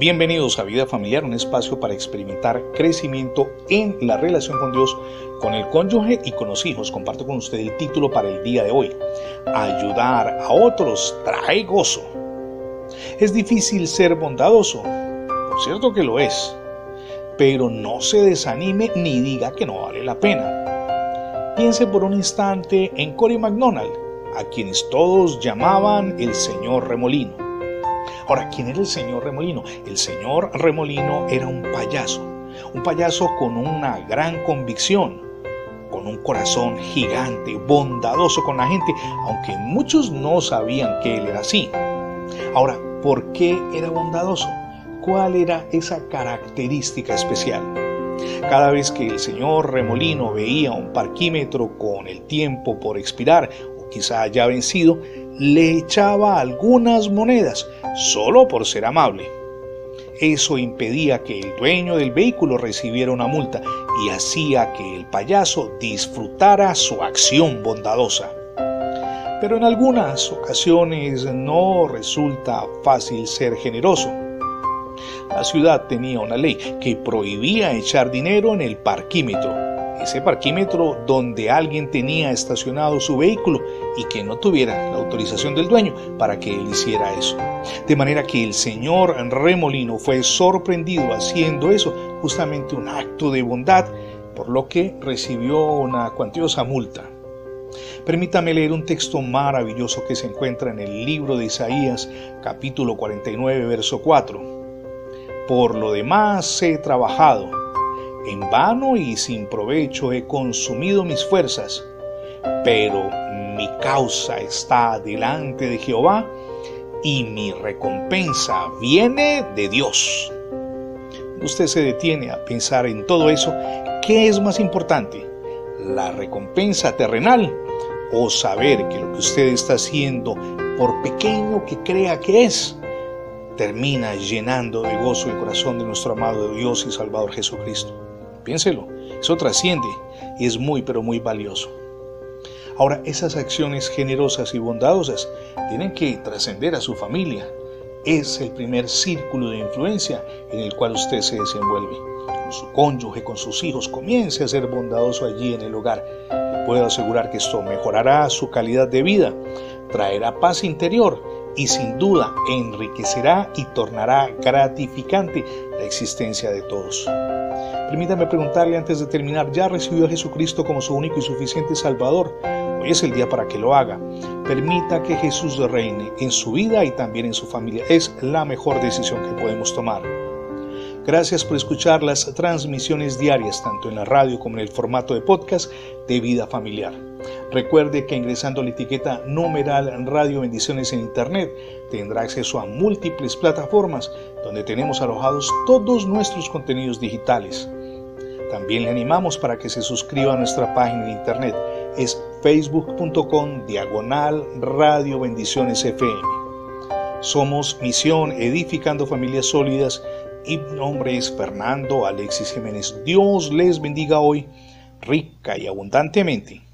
Bienvenidos a Vida Familiar, un espacio para experimentar crecimiento en la relación con Dios, con el cónyuge y con los hijos. Comparto con usted el título para el día de hoy. Ayudar a otros trae gozo. Es difícil ser bondadoso, por cierto que lo es, pero no se desanime ni diga que no vale la pena. Piense por un instante en Cory McDonald, a quienes todos llamaban el señor Remolino. Ahora, ¿quién era el señor Remolino? El señor Remolino era un payaso, un payaso con una gran convicción, con un corazón gigante, bondadoso con la gente, aunque muchos no sabían que él era así. Ahora, ¿por qué era bondadoso? ¿Cuál era esa característica especial? Cada vez que el señor Remolino veía un parquímetro con el tiempo por expirar o quizá ya vencido, le echaba algunas monedas solo por ser amable. Eso impedía que el dueño del vehículo recibiera una multa y hacía que el payaso disfrutara su acción bondadosa. Pero en algunas ocasiones no resulta fácil ser generoso. La ciudad tenía una ley que prohibía echar dinero en el parquímetro ese parquímetro donde alguien tenía estacionado su vehículo y que no tuviera la autorización del dueño para que él hiciera eso. De manera que el señor Remolino fue sorprendido haciendo eso, justamente un acto de bondad, por lo que recibió una cuantiosa multa. Permítame leer un texto maravilloso que se encuentra en el libro de Isaías capítulo 49 verso 4. Por lo demás he trabajado en vano y sin provecho he consumido mis fuerzas, pero mi causa está delante de Jehová y mi recompensa viene de Dios. Usted se detiene a pensar en todo eso. ¿Qué es más importante? ¿La recompensa terrenal o saber que lo que usted está haciendo, por pequeño que crea que es, termina llenando de gozo el corazón de nuestro amado Dios y Salvador Jesucristo? Piénselo, eso trasciende y es muy pero muy valioso. Ahora, esas acciones generosas y bondadosas tienen que trascender a su familia. Es el primer círculo de influencia en el cual usted se desenvuelve. Con su cónyuge, con sus hijos, comience a ser bondadoso allí en el hogar. puedo asegurar que esto mejorará su calidad de vida, traerá paz interior y sin duda enriquecerá y tornará gratificante la existencia de todos. Permítame preguntarle antes de terminar, ¿ya recibió a Jesucristo como su único y suficiente Salvador? Hoy es el día para que lo haga. Permita que Jesús reine en su vida y también en su familia. Es la mejor decisión que podemos tomar. Gracias por escuchar las transmisiones diarias, tanto en la radio como en el formato de podcast de Vida Familiar. Recuerde que ingresando a la etiqueta numeral Radio Bendiciones en Internet tendrá acceso a múltiples plataformas donde tenemos alojados todos nuestros contenidos digitales. También le animamos para que se suscriba a nuestra página de internet. Es facebook.com diagonal Radio Bendiciones FM. Somos Misión Edificando Familias Sólidas y mi nombre es Fernando Alexis Jiménez. Dios les bendiga hoy rica y abundantemente.